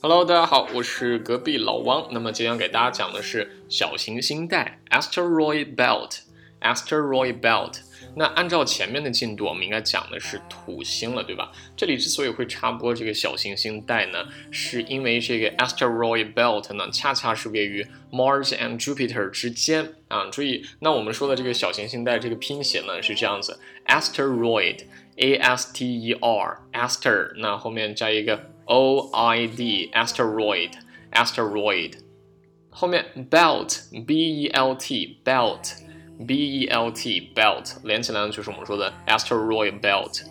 Hello，大家好，我是隔壁老王。那么今天给大家讲的是小行星带 （asteroid belt）。asteroid belt。那按照前面的进度，我们应该讲的是土星了，对吧？这里之所以会插播这个小行星带呢，是因为这个 asteroid belt 呢，恰恰是位于 Mars and Jupiter 之间啊。注意，那我们说的这个小行星带这个拼写呢是这样子：asteroid，a s t e r，aster，那后面加一个 o i d，asteroid，asteroid，后面 belt，b e l t，belt。B E L T belt 连起来呢，就是我们说的 asteroid belt。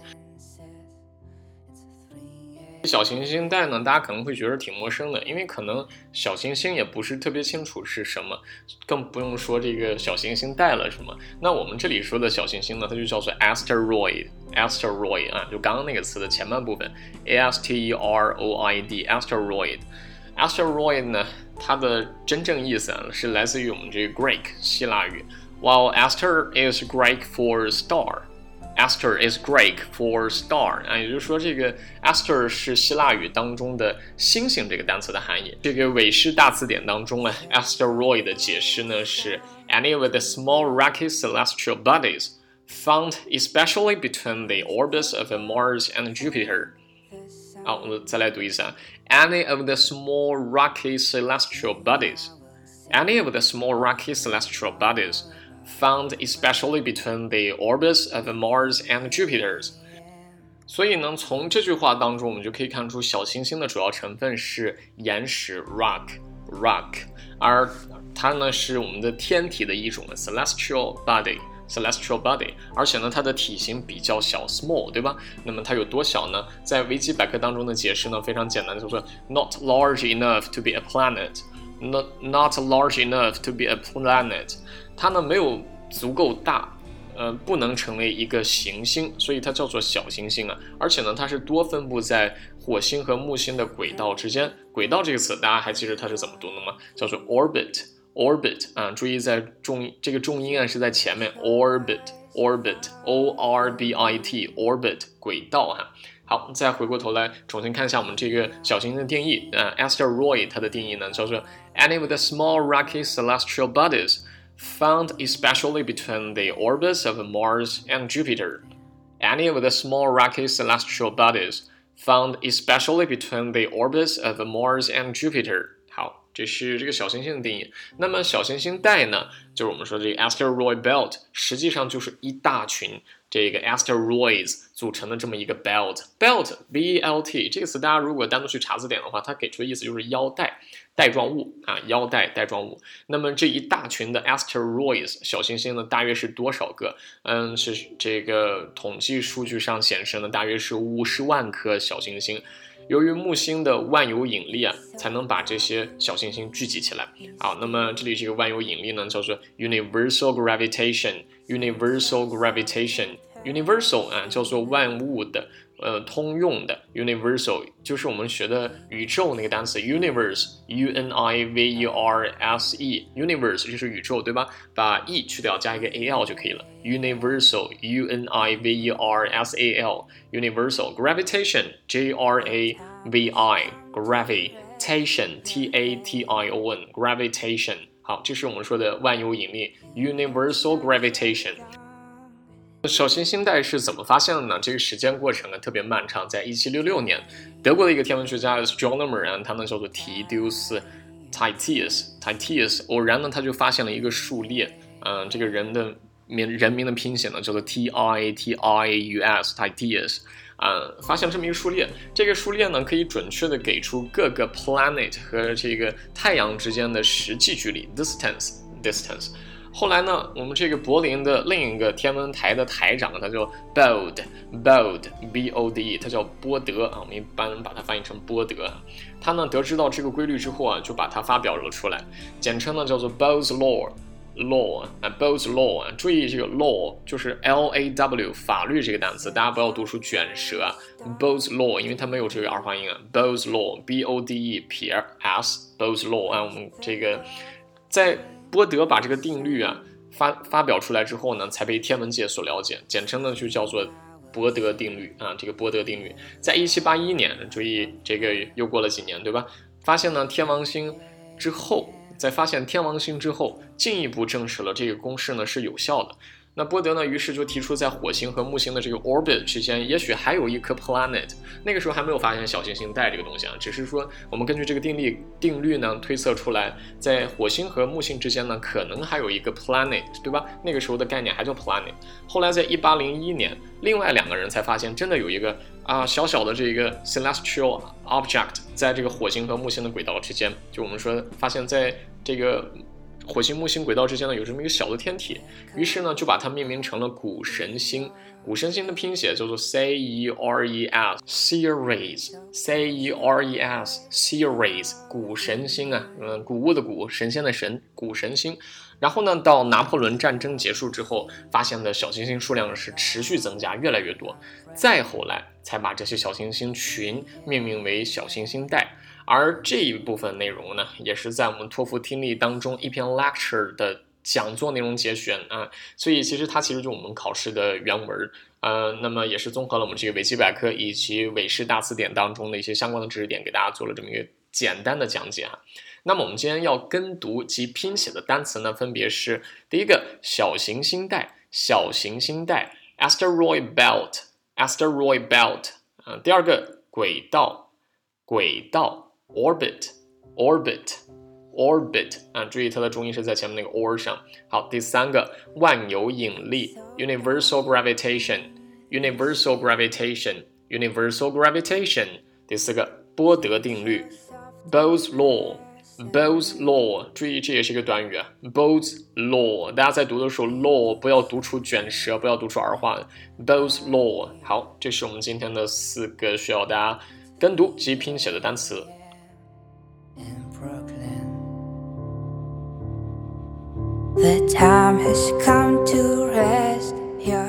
小行星带呢，大家可能会觉得挺陌生的，因为可能小行星也不是特别清楚是什么，更不用说这个小行星带了什么。那我们这里说的小行星呢，它就叫做 asteroid，asteroid 啊，就刚刚那个词的前半部分，A S T E R O I D，asteroid，asteroid 呢，它的真正意思啊，是来自于我们这个 Greek 希腊语。While Aster is Greek for star, Aster is Greek for star 啊，也就是说，这个 Aster 是希腊语当中的星星这个单词的含义。这个韦氏大词典当中啊，asteroid 的解释呢是 any of the small rocky celestial bodies found especially between the orbits of Mars and Jupiter。好，我们再来读一下，any of the small rocky celestial bodies。Any of the small rocky celestial bodies found especially between the orbits of Mars and Jupiter。所以呢，从这句话当中，我们就可以看出小行星的主要成分是岩石 （rock）。rock，而它呢是我们的天体的一种 celestial body。celestial body，而且呢，它的体型比较小，small，对吧？那么它有多小呢？在维基百科当中的解释呢非常简单，叫做 not large enough to be a planet，not Not not large enough to be a planet。它呢没有足够大，呃，不能成为一个行星，所以它叫做小行星啊。而且呢，它是多分布在火星和木星的轨道之间。轨道这个词大家还记得它是怎么读的吗？叫做 orbit，orbit 啊，注意在重这个重音啊是在前面，orbit，orbit，o r b i t，orbit 轨道哈。好，再回过头来重新看一下我们这个小行星的定义啊，asteroid 它的定义呢叫做 any of the small rocky celestial bodies。found especially between the orbits of Mars and Jupiter. Any of the small rocky celestial bodies found especially between the orbits of Mars and Jupiter. 好，这是这个小行星的定义。那么小行星带呢，就是我们说这个 asteroid belt，实际上就是一大群 这个 asteroids 组成的这么一个 belt。belt b e l t 这个词，大家如果单独去查字典的话，它给出的意思就是腰带。带状物啊，腰带带状物。那么这一大群的 asteroids 小行星呢，大约是多少个？嗯，是这个统计数据上显示呢，大约是五十万颗小行星。由于木星的万有引力啊，才能把这些小行星聚集起来。好，那么这里这个万有引力呢，叫做 universal gravitation，universal gravitation，universal 啊，叫做万物的。呃，通用的 universal 就是我们学的宇宙那个单词 universe，u n i v e r s e，universe 就是宇宙，对吧？把 e 去掉，加一个 a l 就可以了。universal，u n i v e r s a l，universal gravitation，g r a v i，gravitation，t a t i o n，gravitation。好，这是我们说的万有引力，universal gravitation。 小行星带是怎么发现的呢？这个时间过程呢特别漫长，在一七六六年，德国的一个天文学家 astronomer，他呢叫做提丢斯 Titius，Titius 偶然呢他就发现了一个数列，嗯，这个人的名人名的拼写呢叫做 T I T I U S，Titius，啊，发现这么一个数列，这个数列呢可以准确的给出各个 planet 和这个太阳之间的实际距离 distance，distance。后来呢，我们这个柏林的另一个天文台的台长，他叫 Bode，Bode，B O D E，他叫波德啊，我们一般把它翻译成波德。他呢得知到这个规律之后啊，就把它发表了出来，简称呢叫做 Bode's Law，Law 啊，Bode's Law 啊，注意这个 Law 就是 L A W 法律这个单词，大家不要读出卷舌啊，Bode's Law，因为它没有这个儿化音啊，Bode's Law，B O D E 撇 S，Bode's Law 啊，我们这个在。波德把这个定律啊发发表出来之后呢，才被天文界所了解，简称呢就叫做波德定律啊，这个波德定律，在一七八一年，注意这个又过了几年，对吧？发现呢天王星之后，在发现天王星之后，进一步证实了这个公式呢是有效的。那波德呢？于是就提出，在火星和木星的这个 orbit 之间，也许还有一颗 planet。那个时候还没有发现小行星带这个东西啊，只是说我们根据这个定律定律呢，推测出来，在火星和木星之间呢，可能还有一个 planet，对吧？那个时候的概念还叫 planet。后来在一八零一年，另外两个人才发现，真的有一个啊小小的这个 celestial object 在这个火星和木星的轨道之间，就我们说发现在这个。火星木星轨道之间呢有这么一个小的天体，于是呢就把它命名成了谷神星。谷神星的拼写叫做 C E R E S，Ceres，C E R E S，Ceres，谷神星啊，嗯，谷物的谷，神仙的神，谷神星。然后呢，到拿破仑战争结束之后，发现的小行星数量是持续增加，越来越多。再后来才把这些小行星群命名为小行星带。而这一部分内容呢，也是在我们托福听力当中一篇 lecture 的讲座内容节选啊，所以其实它其实就我们考试的原文，呃，那么也是综合了我们这个维基百科以及韦氏大词典当中的一些相关的知识点，给大家做了这么一个简单的讲解哈。那么我们今天要跟读及拼写的单词呢，分别是第一个小行星带，小行星带 asteroid belt，asteroid belt，嗯，第二个轨道，轨道。Orbit orbit orbit 啊，注意它的重音是在前面那个 or 上。好，第三个万有引力 universal gravitation universal gravitation universal gravitation。第四个波德定律 Bode's law Bode's law，注意这也是一个短语啊，Bode's law。大家在读的时候，law 不要读出卷舌，不要读出儿化。Bode's law。好，这是我们今天的四个需要大家跟读及拼写的单词。The time has come to rest. Your